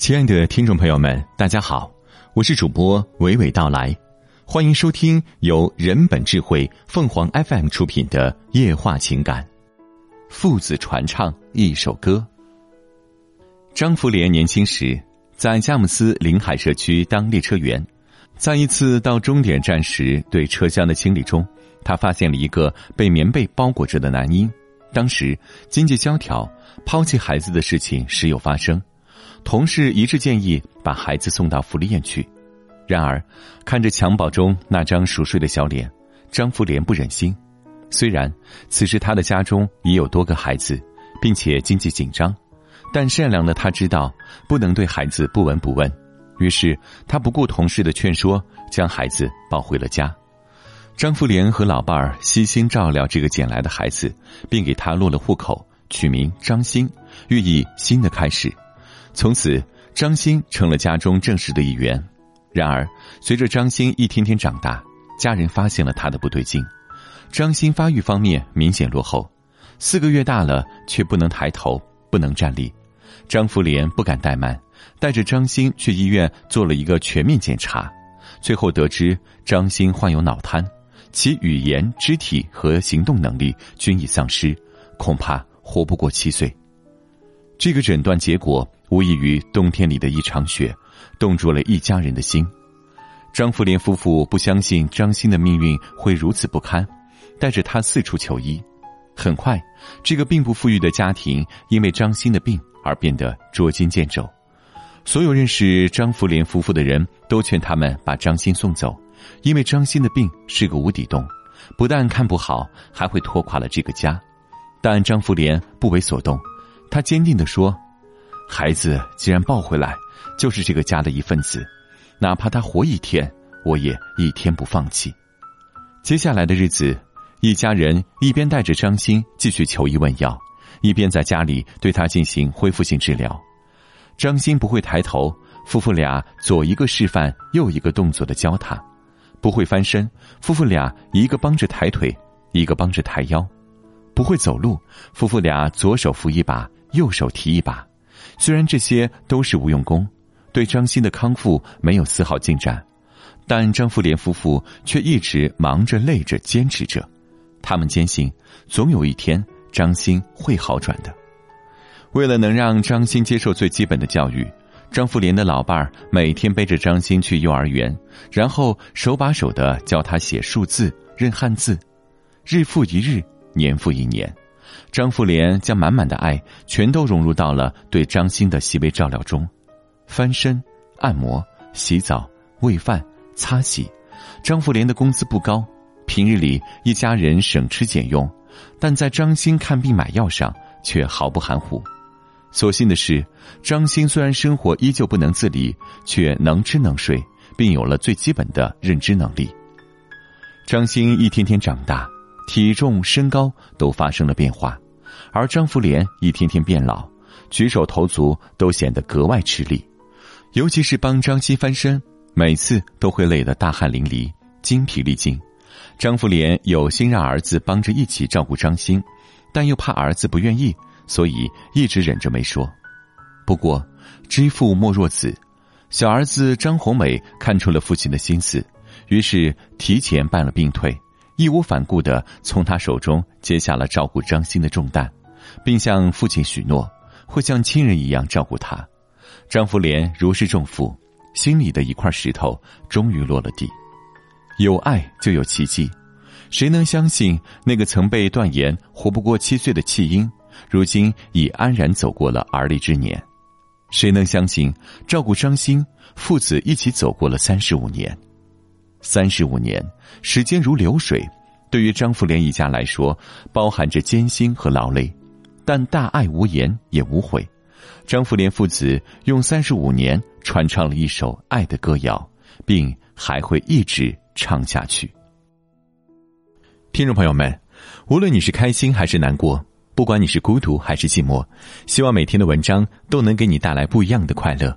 亲爱的听众朋友们，大家好，我是主播娓娓道来，欢迎收听由人本智慧凤凰 FM 出品的夜话情感，父子传唱一首歌。张福莲年轻时在佳木斯临海社区当列车员，在一次到终点站时，对车厢的清理中，他发现了一个被棉被包裹着的男婴。当时经济萧条，抛弃孩子的事情时有发生。同事一致建议把孩子送到福利院去，然而看着襁褓中那张熟睡的小脸，张福莲不忍心。虽然此时他的家中已有多个孩子，并且经济紧张，但善良的他知道不能对孩子不闻不问，于是他不顾同事的劝说，将孩子抱回了家。张福莲和老伴儿悉心照料这个捡来的孩子，并给他落了户口，取名张鑫，寓意新的开始。从此，张鑫成了家中正式的一员。然而，随着张鑫一天天长大，家人发现了他的不对劲。张鑫发育方面明显落后，四个月大了却不能抬头，不能站立。张福莲不敢怠慢，带着张鑫去医院做了一个全面检查，最后得知张鑫患有脑瘫，其语言、肢体和行动能力均已丧失，恐怕活不过七岁。这个诊断结果。无异于冬天里的一场雪，冻住了一家人的心。张福莲夫妇不相信张鑫的命运会如此不堪，带着他四处求医。很快，这个并不富裕的家庭因为张鑫的病而变得捉襟见肘。所有认识张福莲夫妇的人都劝他们把张鑫送走，因为张鑫的病是个无底洞，不但看不好，还会拖垮了这个家。但张福莲不为所动，他坚定地说。孩子既然抱回来，就是这个家的一份子，哪怕他活一天，我也一天不放弃。接下来的日子，一家人一边带着张鑫继续求医问药，一边在家里对他进行恢复性治疗。张鑫不会抬头，夫妇俩左一个示范，右一个动作的教他；不会翻身，夫妇俩一个帮着抬腿，一个帮着抬腰；不会走路，夫妇俩左手扶一把，右手提一把。虽然这些都是无用功，对张鑫的康复没有丝毫进展，但张福莲夫妇却一直忙着、累着、坚持着。他们坚信，总有一天张鑫会好转的。为了能让张鑫接受最基本的教育，张福莲的老伴儿每天背着张鑫去幼儿园，然后手把手的教他写数字、认汉字，日复一日，年复一年。张福莲将满满的爱全都融入到了对张鑫的细微照料中，翻身、按摩、洗澡、喂饭、擦洗。张福莲的工资不高，平日里一家人省吃俭用，但在张鑫看病买药上却毫不含糊。所幸的是，张鑫虽然生活依旧不能自理，却能吃能睡，并有了最基本的认知能力。张鑫一天天长大。体重、身高都发生了变化，而张福莲一天天变老，举手投足都显得格外吃力，尤其是帮张鑫翻身，每次都会累得大汗淋漓、精疲力尽。张福莲有心让儿子帮着一起照顾张鑫，但又怕儿子不愿意，所以一直忍着没说。不过，知父莫若子，小儿子张红美看出了父亲的心思，于是提前办了病退。义无反顾的从他手中接下了照顾张鑫的重担，并向父亲许诺会像亲人一样照顾他。张福莲如释重负，心里的一块石头终于落了地。有爱就有奇迹，谁能相信那个曾被断言活不过七岁的弃婴，如今已安然走过了而立之年？谁能相信照顾张鑫，父子一起走过了三十五年？三十五年，时间如流水，对于张福莲一家来说，包含着艰辛和劳累，但大爱无言也无悔。张福莲父子用三十五年传唱了一首爱的歌谣，并还会一直唱下去。听众朋友们，无论你是开心还是难过，不管你是孤独还是寂寞，希望每天的文章都能给你带来不一样的快乐。